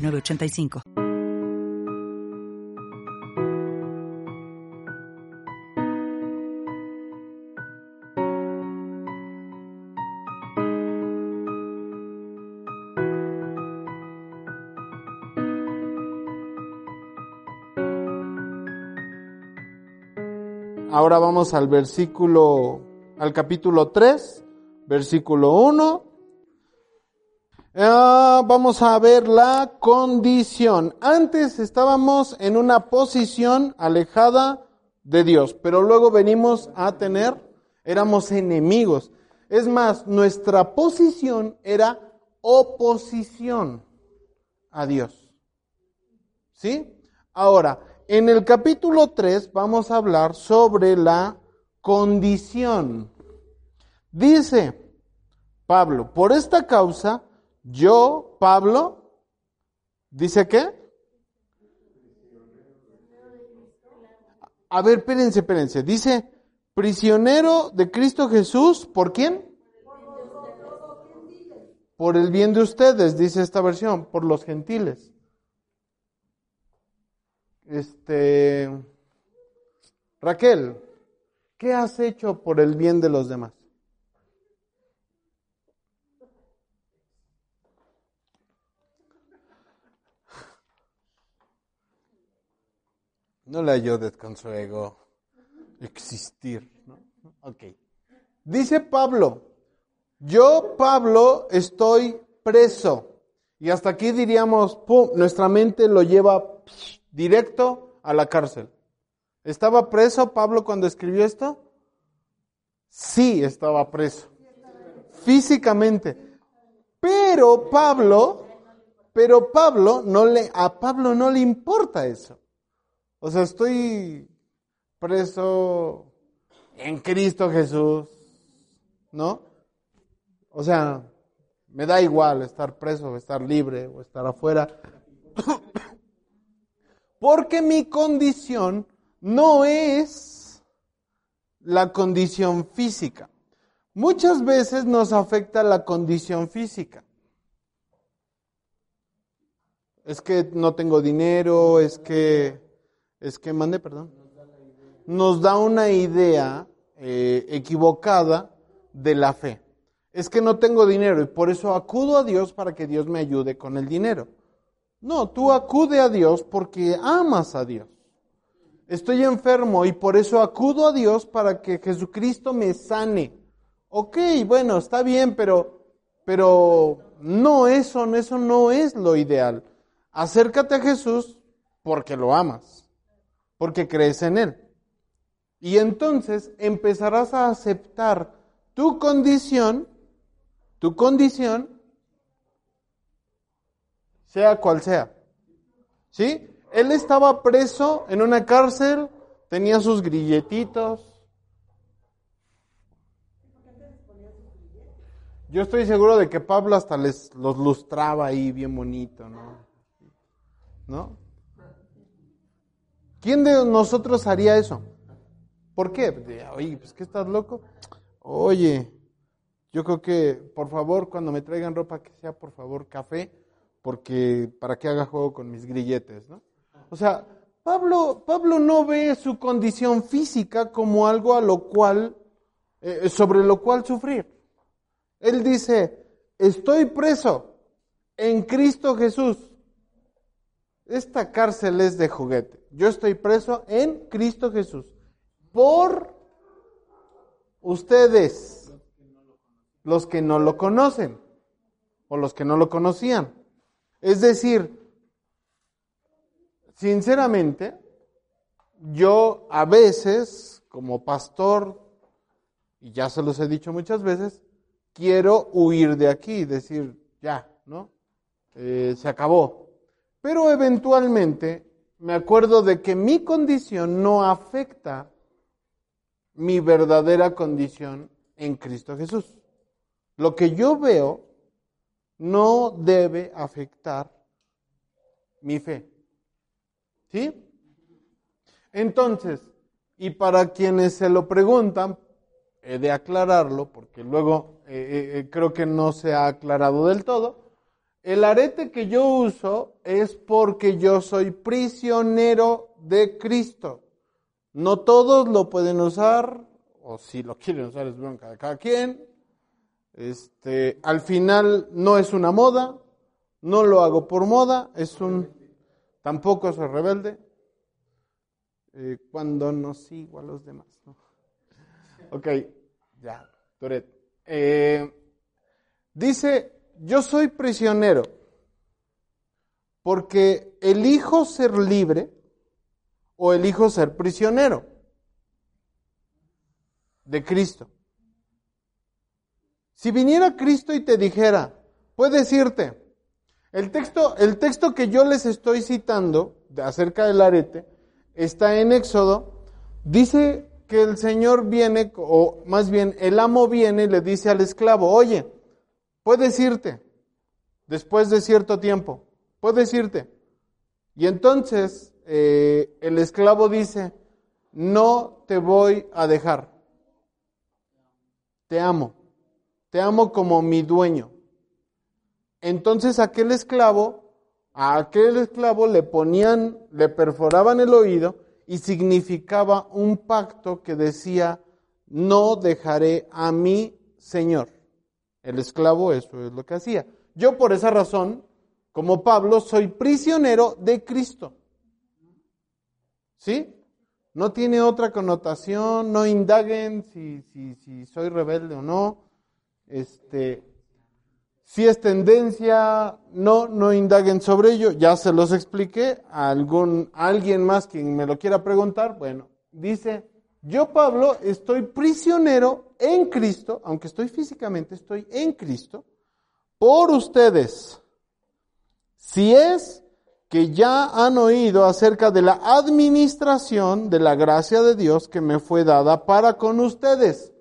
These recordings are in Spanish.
985. Ahora vamos al versículo, al capítulo 3, versículo 1 Ah, vamos a ver la condición. Antes estábamos en una posición alejada de Dios, pero luego venimos a tener, éramos enemigos. Es más, nuestra posición era oposición a Dios. ¿Sí? Ahora, en el capítulo 3 vamos a hablar sobre la condición. Dice Pablo, por esta causa, yo, Pablo, dice qué? A ver, espérense, espérense. Dice, prisionero de Cristo Jesús, ¿por quién? Por el bien de ustedes, dice esta versión, por los gentiles. Este, Raquel, ¿qué has hecho por el bien de los demás? No le ayudes con su ego existir. ¿no? Ok. Dice Pablo, yo Pablo estoy preso. Y hasta aquí diríamos, pum, nuestra mente lo lleva directo a la cárcel. ¿Estaba preso Pablo cuando escribió esto? Sí, estaba preso. Físicamente. Pero Pablo, pero Pablo no le, a Pablo no le importa eso. O sea, estoy preso en Cristo Jesús, ¿no? O sea, me da igual estar preso, estar libre o estar afuera. Porque mi condición no es la condición física. Muchas veces nos afecta la condición física. Es que no tengo dinero, es que es que mande, perdón, nos da una idea eh, equivocada de la fe. Es que no tengo dinero y por eso acudo a Dios para que Dios me ayude con el dinero. No, tú acude a Dios porque amas a Dios. Estoy enfermo y por eso acudo a Dios para que Jesucristo me sane. Ok, bueno, está bien, pero, pero no eso, eso no es lo ideal. Acércate a Jesús porque lo amas porque crees en Él. Y entonces empezarás a aceptar tu condición, tu condición, sea cual sea. ¿Sí? Él estaba preso en una cárcel, tenía sus grilletitos. Yo estoy seguro de que Pablo hasta les los lustraba ahí bien bonito, ¿no? ¿No? ¿Quién de nosotros haría eso? ¿Por qué? Oye, pues que estás loco. Oye, yo creo que, por favor, cuando me traigan ropa, que sea, por favor, café, porque para que haga juego con mis grilletes, ¿no? O sea, Pablo, Pablo no ve su condición física como algo a lo cual, eh, sobre lo cual sufrir. Él dice, estoy preso en Cristo Jesús. Esta cárcel es de juguete. Yo estoy preso en Cristo Jesús. Por ustedes, los que no lo conocen o los que no lo conocían. Es decir, sinceramente, yo a veces, como pastor, y ya se los he dicho muchas veces, quiero huir de aquí, decir, ya, ¿no? Eh, se acabó. Pero eventualmente me acuerdo de que mi condición no afecta mi verdadera condición en Cristo Jesús. Lo que yo veo no debe afectar mi fe. ¿Sí? Entonces, y para quienes se lo preguntan, he de aclararlo, porque luego eh, eh, eh, creo que no se ha aclarado del todo. El arete que yo uso es porque yo soy prisionero de Cristo. No todos lo pueden usar, o si lo quieren usar es bronca de cada quien. Este, al final no es una moda, no lo hago por moda, es un, tampoco soy rebelde, eh, cuando no sigo a los demás. Ok, ya, Toret. Eh, dice, yo soy prisionero porque elijo ser libre o elijo ser prisionero de Cristo. Si viniera Cristo y te dijera, puedes irte. El texto, el texto que yo les estoy citando acerca del arete está en Éxodo, dice que el Señor viene, o más bien el amo viene y le dice al esclavo, oye, puedes irte después de cierto tiempo, puedes irte. Y entonces eh, el esclavo dice, no te voy a dejar, te amo, te amo como mi dueño. Entonces aquel esclavo a aquel esclavo le ponían, le perforaban el oído y significaba un pacto que decía, no dejaré a mi Señor. El esclavo eso es lo que hacía. Yo por esa razón, como Pablo, soy prisionero de Cristo. ¿Sí? No tiene otra connotación, no indaguen si, si, soy rebelde o no. Este, si es tendencia, no, no indaguen sobre ello. Ya se los expliqué. A algún, alguien más quien me lo quiera preguntar, bueno, dice, yo Pablo estoy prisionero en Cristo, aunque estoy físicamente, estoy en Cristo, por ustedes. Si es que ya han oído acerca de la administración de la gracia de Dios que me fue dada para con ustedes.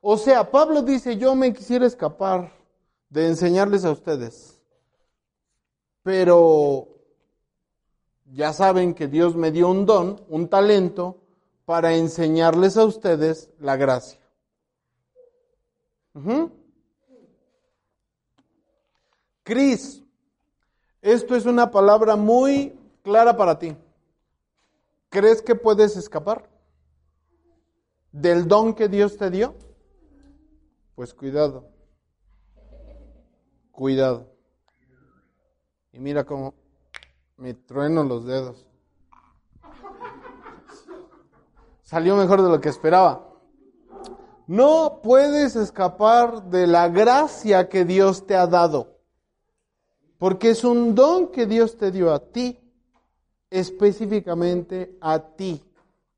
O sea, Pablo dice, yo me quisiera escapar de enseñarles a ustedes. Pero ya saben que Dios me dio un don, un talento, para enseñarles a ustedes la gracia. Cris, esto es una palabra muy clara para ti. ¿Crees que puedes escapar del don que Dios te dio? Pues cuidado cuidado. Y mira cómo me trueno los dedos. Salió mejor de lo que esperaba. No puedes escapar de la gracia que Dios te ha dado. Porque es un don que Dios te dio a ti. Específicamente a ti.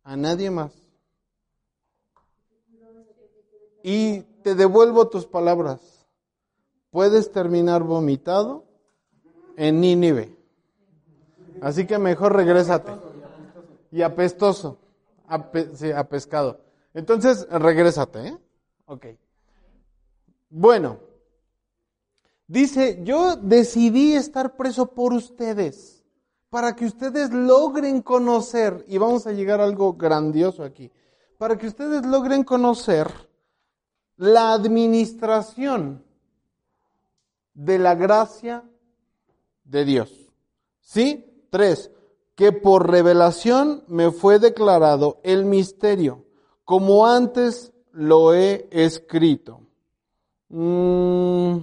A nadie más. Y te devuelvo tus palabras puedes terminar vomitado en Nínive. Así que mejor regrésate. Y apestoso, a, sí, a pescado. Entonces, regrésate, ¿eh? Ok. Bueno, dice, yo decidí estar preso por ustedes, para que ustedes logren conocer, y vamos a llegar a algo grandioso aquí, para que ustedes logren conocer la administración de la gracia de Dios. ¿Sí? Tres, que por revelación me fue declarado el misterio, como antes lo he escrito. Mm.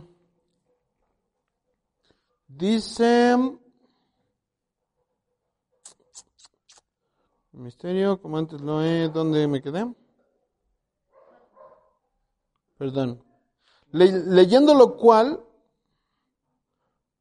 dice, misterio, como antes lo he, ¿dónde me quedé? Perdón. leyendo lo cual,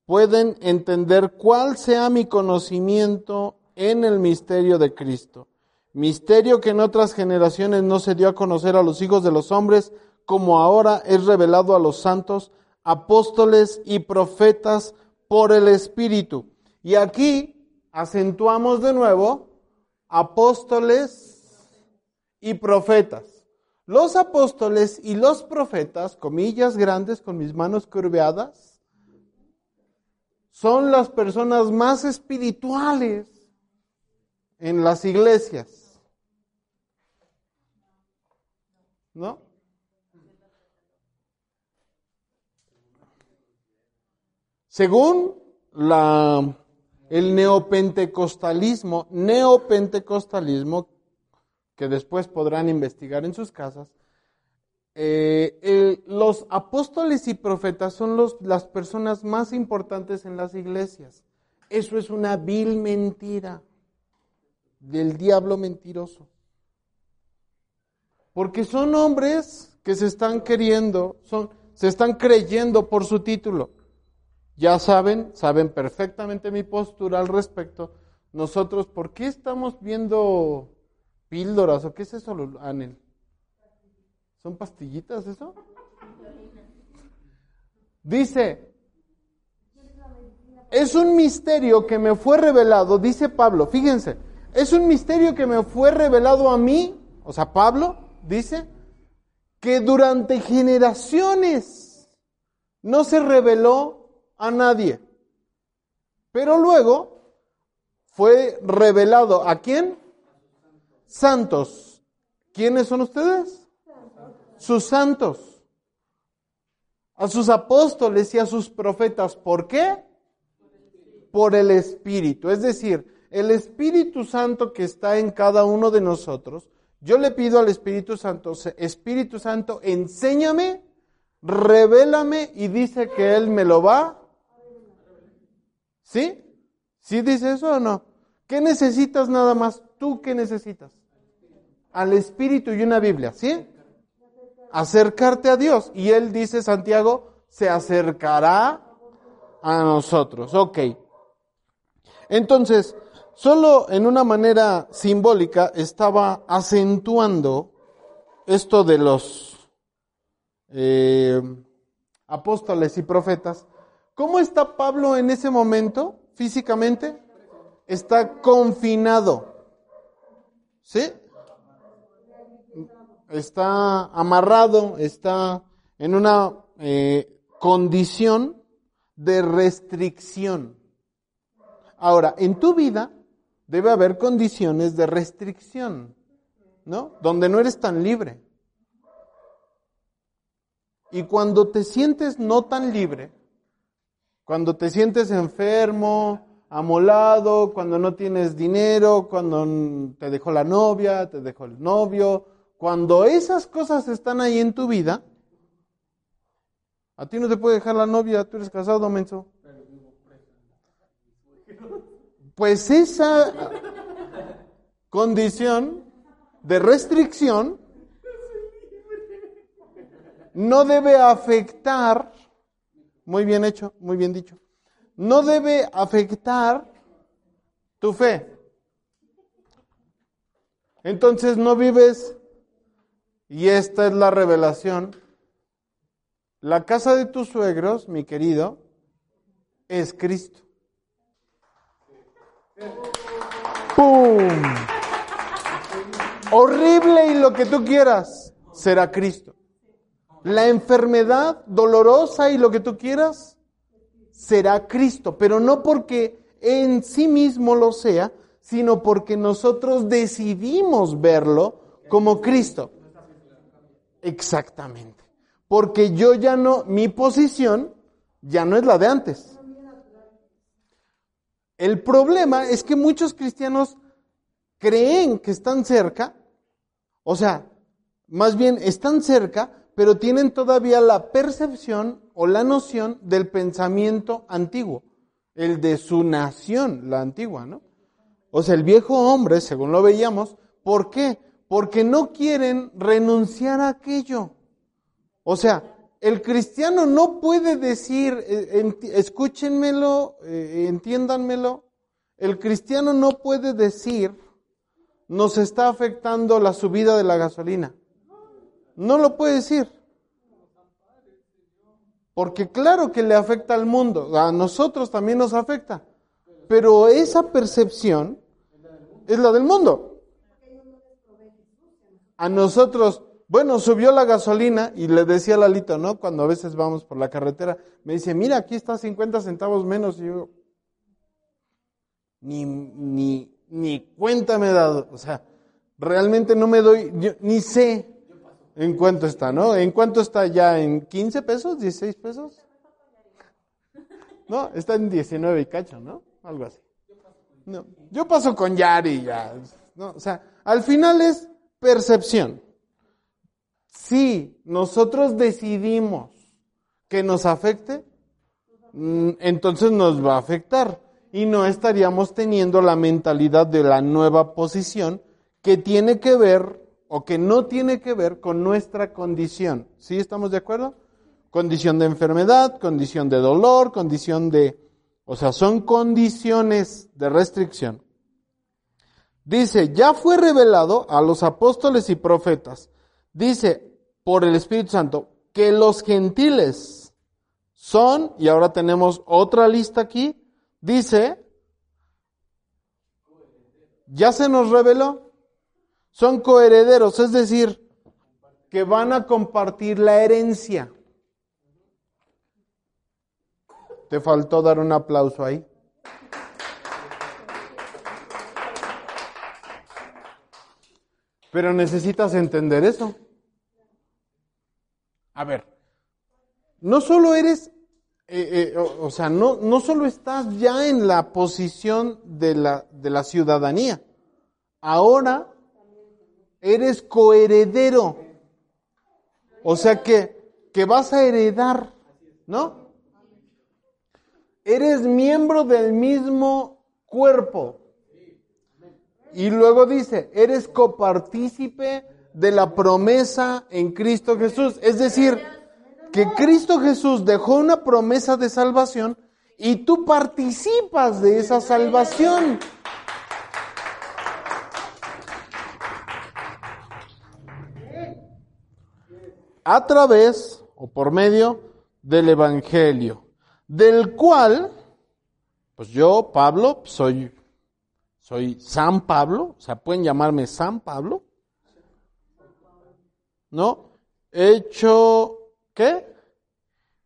pueden entender cuál sea mi conocimiento en el misterio de Cristo. Misterio que en otras generaciones no se dio a conocer a los hijos de los hombres, como ahora es revelado a los santos, apóstoles y profetas por el Espíritu. Y aquí acentuamos de nuevo apóstoles y profetas. Los apóstoles y los profetas, comillas grandes con mis manos curveadas, son las personas más espirituales en las iglesias. ¿No? Según la, el neopentecostalismo, neopentecostalismo, que después podrán investigar en sus casas, eh, los apóstoles y profetas son las personas más importantes en las iglesias. Eso es una vil mentira del diablo mentiroso. Porque son hombres que se están queriendo, son, se están creyendo por su título. Ya saben, saben perfectamente mi postura al respecto. Nosotros, ¿por qué estamos viendo píldoras o qué es eso, Anel? ¿Son pastillitas eso? Dice, es un misterio que me fue revelado, dice Pablo, fíjense, es un misterio que me fue revelado a mí, o sea, Pablo dice, que durante generaciones no se reveló a nadie. Pero luego fue revelado a quién? Santos. ¿Quiénes son ustedes? Sus santos. A sus apóstoles y a sus profetas. ¿Por qué? Por el Espíritu. Es decir, el Espíritu Santo que está en cada uno de nosotros, yo le pido al Espíritu Santo, Espíritu Santo, enséñame, revélame y dice que Él me lo va. ¿Sí? ¿Sí dice eso o no? ¿Qué necesitas nada más? ¿Tú qué necesitas? Al Espíritu y una Biblia, ¿sí? Acercarte a Dios. Y Él dice, Santiago, se acercará a nosotros. Ok. Entonces, Solo en una manera simbólica estaba acentuando esto de los eh, apóstoles y profetas. ¿Cómo está Pablo en ese momento físicamente? Está confinado. ¿Sí? Está amarrado, está en una eh, condición de restricción. Ahora, en tu vida debe haber condiciones de restricción, ¿no? Donde no eres tan libre. Y cuando te sientes no tan libre, cuando te sientes enfermo, amolado, cuando no tienes dinero, cuando te dejó la novia, te dejó el novio, cuando esas cosas están ahí en tu vida, a ti no te puede dejar la novia, tú eres casado, menso pues esa condición de restricción no debe afectar, muy bien hecho, muy bien dicho, no debe afectar tu fe. Entonces no vives, y esta es la revelación, la casa de tus suegros, mi querido, es Cristo. ¡Pum! Horrible y lo que tú quieras, será Cristo. La enfermedad dolorosa y lo que tú quieras, será Cristo. Pero no porque en sí mismo lo sea, sino porque nosotros decidimos verlo como Cristo. Exactamente. Porque yo ya no, mi posición ya no es la de antes. El problema es que muchos cristianos creen que están cerca, o sea, más bien están cerca, pero tienen todavía la percepción o la noción del pensamiento antiguo, el de su nación, la antigua, ¿no? O sea, el viejo hombre, según lo veíamos, ¿por qué? Porque no quieren renunciar a aquello. O sea, el cristiano no puede decir, eh, escúchenmelo, eh, entiéndanmelo, el cristiano no puede decir, nos está afectando la subida de la gasolina. No lo puede decir. Porque claro que le afecta al mundo, a nosotros también nos afecta. Pero esa percepción es la del mundo. A nosotros, bueno, subió la gasolina y le decía a Lalito, ¿no? Cuando a veces vamos por la carretera, me dice, mira, aquí está 50 centavos menos. Y yo, ni, ni, ni cuenta me he dado. O sea, realmente no me doy, yo, ni sé en cuánto está, ¿no? ¿En cuánto está ya? ¿En 15 pesos? ¿16 pesos? No, está en 19 y cacho, ¿no? Algo así. No, yo paso con Yari ya. ¿No? O sea, al final es percepción. Si nosotros decidimos que nos afecte, mm, entonces nos va a afectar y no estaríamos teniendo la mentalidad de la nueva posición que tiene que ver o que no tiene que ver con nuestra condición. ¿Sí estamos de acuerdo? Condición de enfermedad, condición de dolor, condición de... O sea, son condiciones de restricción. Dice, ya fue revelado a los apóstoles y profetas, dice, por el Espíritu Santo, que los gentiles son, y ahora tenemos otra lista aquí, dice, ya se nos reveló, son coherederos, es decir, que van a compartir la herencia. Te faltó dar un aplauso ahí. Pero necesitas entender eso. A ver, no solo eres eh, eh, o, sea, no, no solo estás ya en la posición de la, de la ciudadanía, ahora eres coheredero. O sea que, que vas a heredar, ¿no? Eres miembro del mismo cuerpo. Y luego dice, eres copartícipe de la promesa en Cristo Jesús. Es decir, que Cristo Jesús dejó una promesa de salvación y tú participas de esa salvación. A través o por medio del Evangelio, del cual, pues yo, Pablo, soy, soy San Pablo, o sea, pueden llamarme San Pablo, ¿no? Hecho ¿qué?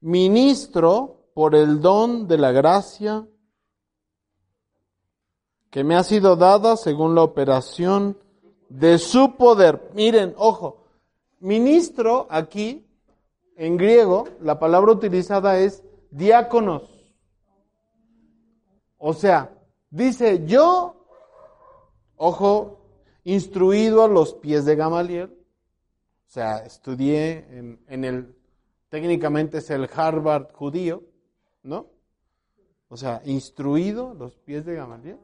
Ministro por el don de la gracia que me ha sido dada según la operación de su poder. Miren, ojo, ministro aquí, en griego, la palabra utilizada es diáconos. O sea, dice yo, ojo, instruido a los pies de Gamaliel, o sea, estudié en, el técnicamente es el Harvard judío, ¿no? O sea, instruido los pies de Gamaliel.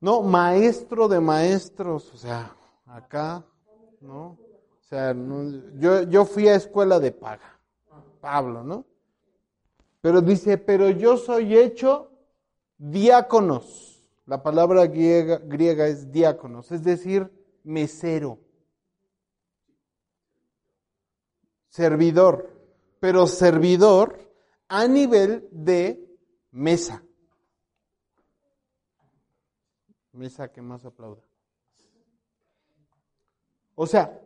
No, maestro de maestros, o sea, acá, ¿no? O sea, yo, yo fui a escuela de paga, Pablo, ¿no? Pero dice, pero yo soy hecho diáconos. La palabra griega, es diáconos, es decir, mesero. servidor, pero servidor a nivel de mesa. Mesa que más aplauda. O sea,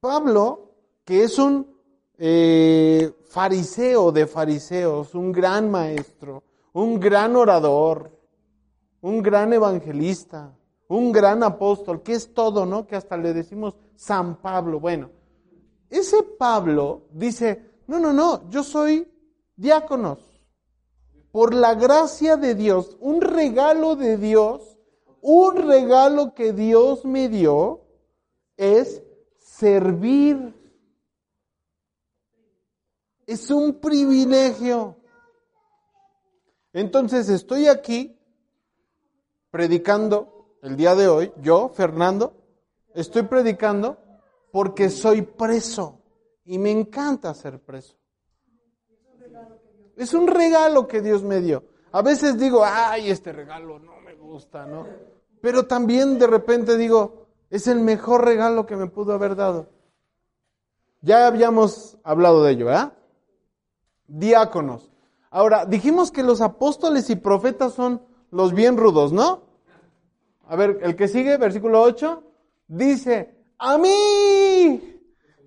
Pablo, que es un eh, fariseo de fariseos, un gran maestro, un gran orador, un gran evangelista, un gran apóstol, que es todo, ¿no? Que hasta le decimos San Pablo. Bueno, ese Pablo dice, no, no, no, yo soy diáconos. Por la gracia de Dios, un regalo de Dios, un regalo que Dios me dio es servir. Es un privilegio. Entonces estoy aquí predicando el día de hoy, yo, Fernando, estoy predicando porque soy preso y me encanta ser preso. Es un regalo que Dios me dio. A veces digo, ay, este regalo no me gusta, ¿no? Pero también de repente digo, es el mejor regalo que me pudo haber dado. Ya habíamos hablado de ello, ¿ah? diáconos. Ahora, dijimos que los apóstoles y profetas son los bien rudos, ¿no? A ver, el que sigue, versículo 8, dice, a mí,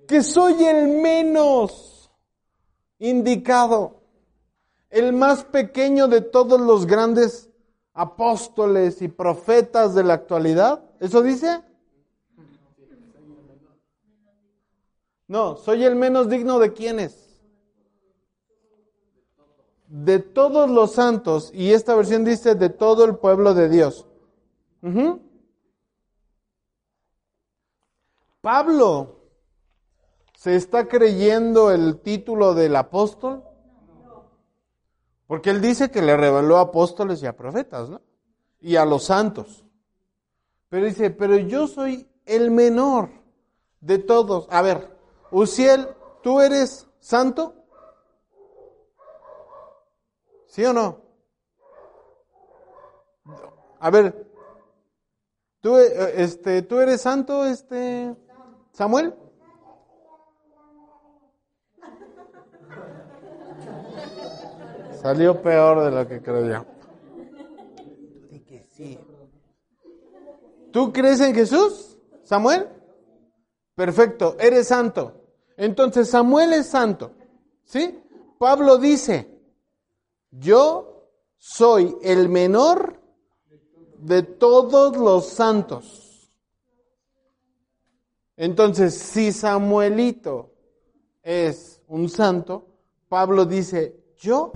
que soy el menos indicado, el más pequeño de todos los grandes apóstoles y profetas de la actualidad. ¿Eso dice? No, soy el menos digno de quiénes? De todos los santos. Y esta versión dice de todo el pueblo de Dios. Pablo se está creyendo el título del apóstol. Porque él dice que le reveló a apóstoles y a profetas, ¿no? Y a los santos. Pero dice, pero yo soy el menor de todos. A ver, Uciel, ¿tú eres santo? ¿Sí o no? A ver, ¿tú, eh, este, ¿tú eres santo, este, Samuel? Salió peor de lo que creía. ¿Tú crees en Jesús, Samuel? Perfecto, eres santo. Entonces Samuel es santo. ¿Sí? Pablo dice, yo soy el menor de todos los santos. Entonces, si Samuelito es un santo, Pablo dice, yo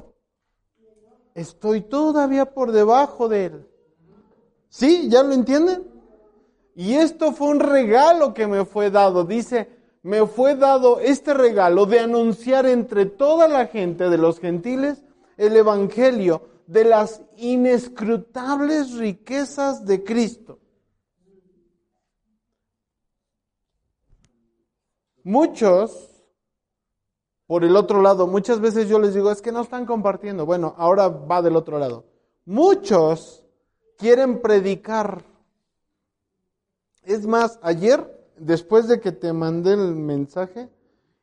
estoy todavía por debajo de él. ¿Sí? ¿Ya lo entienden? Y esto fue un regalo que me fue dado. Dice, me fue dado este regalo de anunciar entre toda la gente de los gentiles el Evangelio de las inescrutables riquezas de Cristo. Muchos, por el otro lado, muchas veces yo les digo, es que no están compartiendo. Bueno, ahora va del otro lado. Muchos quieren predicar es más, ayer, después de que te mandé el mensaje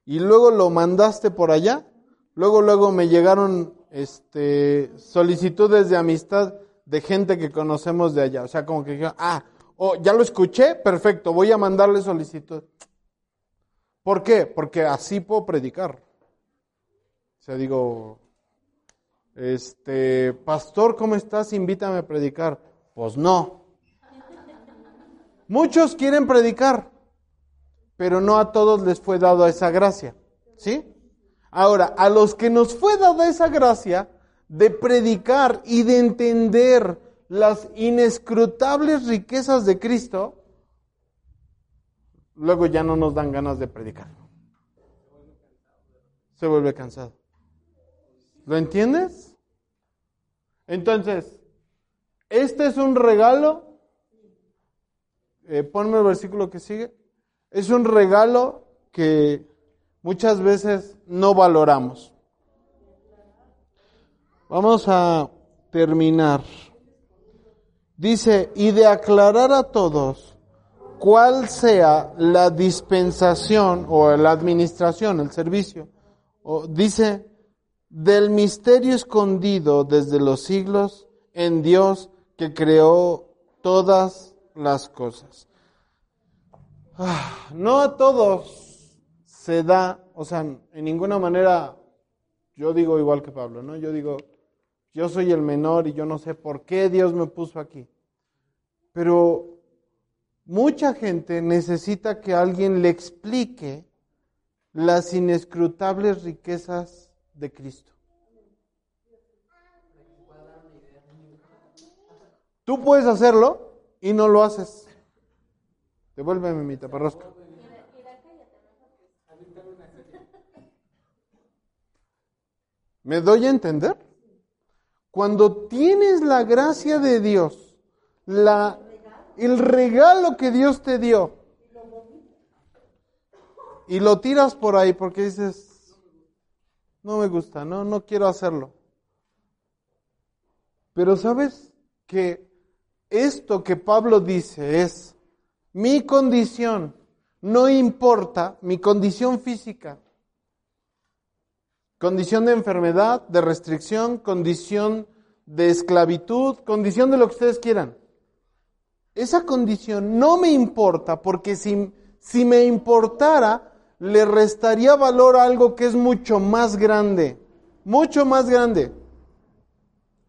y luego lo mandaste por allá, luego, luego me llegaron este, solicitudes de amistad de gente que conocemos de allá. O sea, como que dijeron, ah, oh, ya lo escuché, perfecto, voy a mandarle solicitud. ¿Por qué? Porque así puedo predicar. O sea, digo, este, pastor, ¿cómo estás? Invítame a predicar. Pues no. Muchos quieren predicar, pero no a todos les fue dado esa gracia. ¿Sí? Ahora, a los que nos fue dada esa gracia de predicar y de entender las inescrutables riquezas de Cristo, luego ya no nos dan ganas de predicar. Se vuelve cansado. ¿Lo entiendes? Entonces, este es un regalo eh, ponme el versículo que sigue. Es un regalo que muchas veces no valoramos. Vamos a terminar. Dice, y de aclarar a todos cuál sea la dispensación o la administración, el servicio. Dice, del misterio escondido desde los siglos en Dios que creó todas las cosas. Ah, no a todos se da, o sea, en ninguna manera yo digo igual que Pablo, ¿no? Yo digo, yo soy el menor y yo no sé por qué Dios me puso aquí. Pero mucha gente necesita que alguien le explique las inescrutables riquezas de Cristo. Tú puedes hacerlo, y no lo haces. Devuélveme mi taparrosca. ¿Me doy a entender? Cuando tienes la gracia de Dios, el regalo que Dios te dio, y lo tiras por ahí porque dices, no me gusta, no, no quiero hacerlo. Pero sabes que esto que Pablo dice es, mi condición no importa, mi condición física. Condición de enfermedad, de restricción, condición de esclavitud, condición de lo que ustedes quieran. Esa condición no me importa porque si, si me importara, le restaría valor a algo que es mucho más grande, mucho más grande.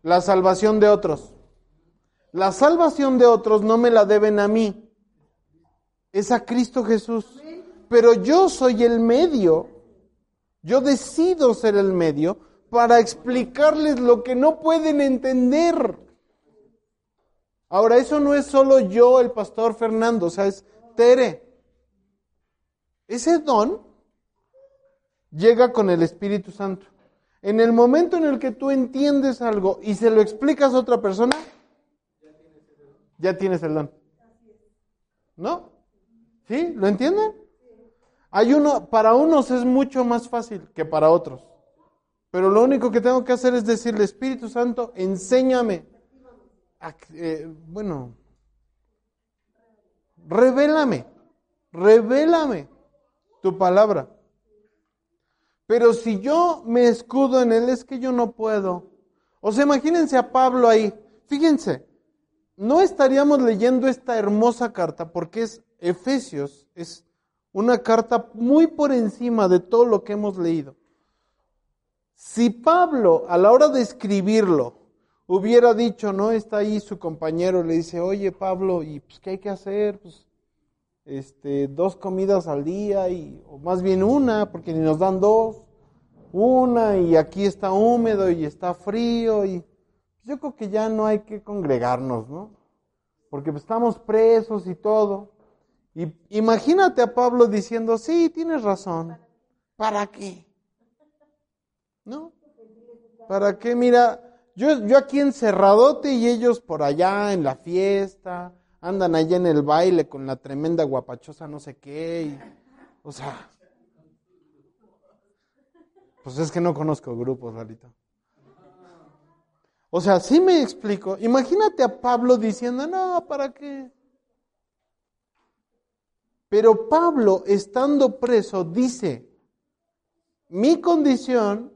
La salvación de otros. La salvación de otros no me la deben a mí, es a Cristo Jesús. Pero yo soy el medio, yo decido ser el medio para explicarles lo que no pueden entender. Ahora, eso no es solo yo, el pastor Fernando, o sea, es Tere. Ese don llega con el Espíritu Santo. En el momento en el que tú entiendes algo y se lo explicas a otra persona, ya tienes el don. ¿No? ¿Sí? ¿Lo entienden? Hay uno, para unos es mucho más fácil que para otros. Pero lo único que tengo que hacer es decirle, Espíritu Santo, enséñame. Eh, bueno, revélame, revélame tu palabra. Pero si yo me escudo en él, es que yo no puedo. O sea, imagínense a Pablo ahí. Fíjense, no estaríamos leyendo esta hermosa carta porque es Efesios, es una carta muy por encima de todo lo que hemos leído. Si Pablo, a la hora de escribirlo, hubiera dicho, no está ahí su compañero, le dice, oye Pablo, ¿y pues qué hay que hacer? Pues este, dos comidas al día, y, o más bien una, porque ni nos dan dos, una, y aquí está húmedo y está frío, y yo creo que ya no hay que congregarnos, ¿no? Porque pues, estamos presos y todo. Y imagínate a Pablo diciendo, sí, tienes razón, ¿para qué? ¿No? ¿Para qué? Mira, yo, yo aquí encerradote y ellos por allá en la fiesta, andan allá en el baile con la tremenda guapachosa no sé qué. o sea, pues es que no conozco grupos, ahorita. O sea, sí me explico. Imagínate a Pablo diciendo, no, ¿para qué? Pero Pablo, estando preso, dice, mi condición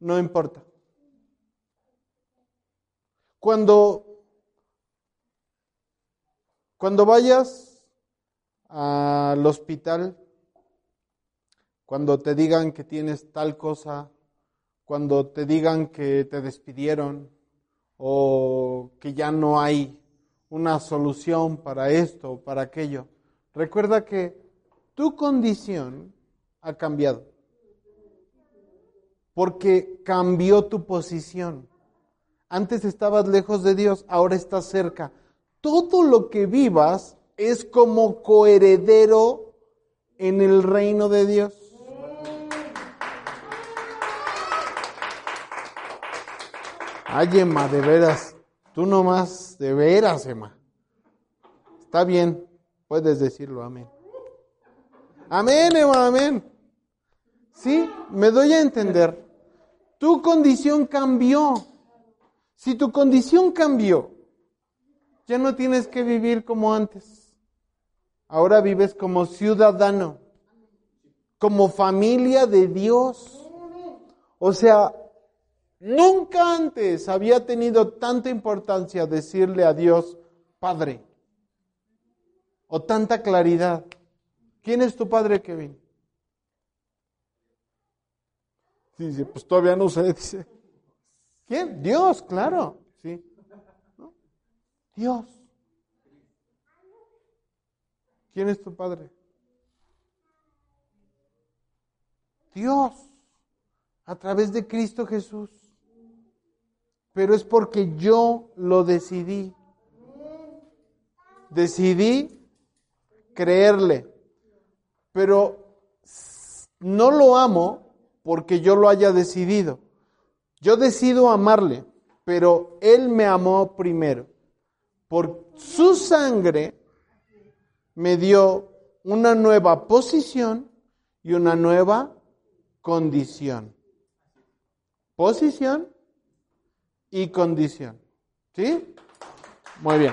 no importa. Cuando, cuando vayas al hospital, cuando te digan que tienes tal cosa, cuando te digan que te despidieron o que ya no hay una solución para esto o para aquello, recuerda que tu condición ha cambiado porque cambió tu posición. Antes estabas lejos de Dios, ahora estás cerca. Todo lo que vivas es como coheredero en el reino de Dios. Ay, Emma, de veras. Tú nomás, de veras, Emma. Está bien, puedes decirlo, amén. Amén, amén. Sí, me doy a entender. Tu condición cambió. Si tu condición cambió, ya no tienes que vivir como antes. Ahora vives como ciudadano, como familia de Dios. O sea, nunca antes había tenido tanta importancia decirle a Dios, Padre, o tanta claridad. ¿Quién es tu Padre, Kevin? Dice, pues todavía no sé, dice. ¿Quién? Dios, claro, sí. Dios. ¿Quién es tu padre? Dios, a través de Cristo Jesús. Pero es porque yo lo decidí. Decidí creerle. Pero no lo amo porque yo lo haya decidido. Yo decido amarle, pero Él me amó primero. Por su sangre me dio una nueva posición y una nueva condición. Posición y condición. ¿Sí? Muy bien.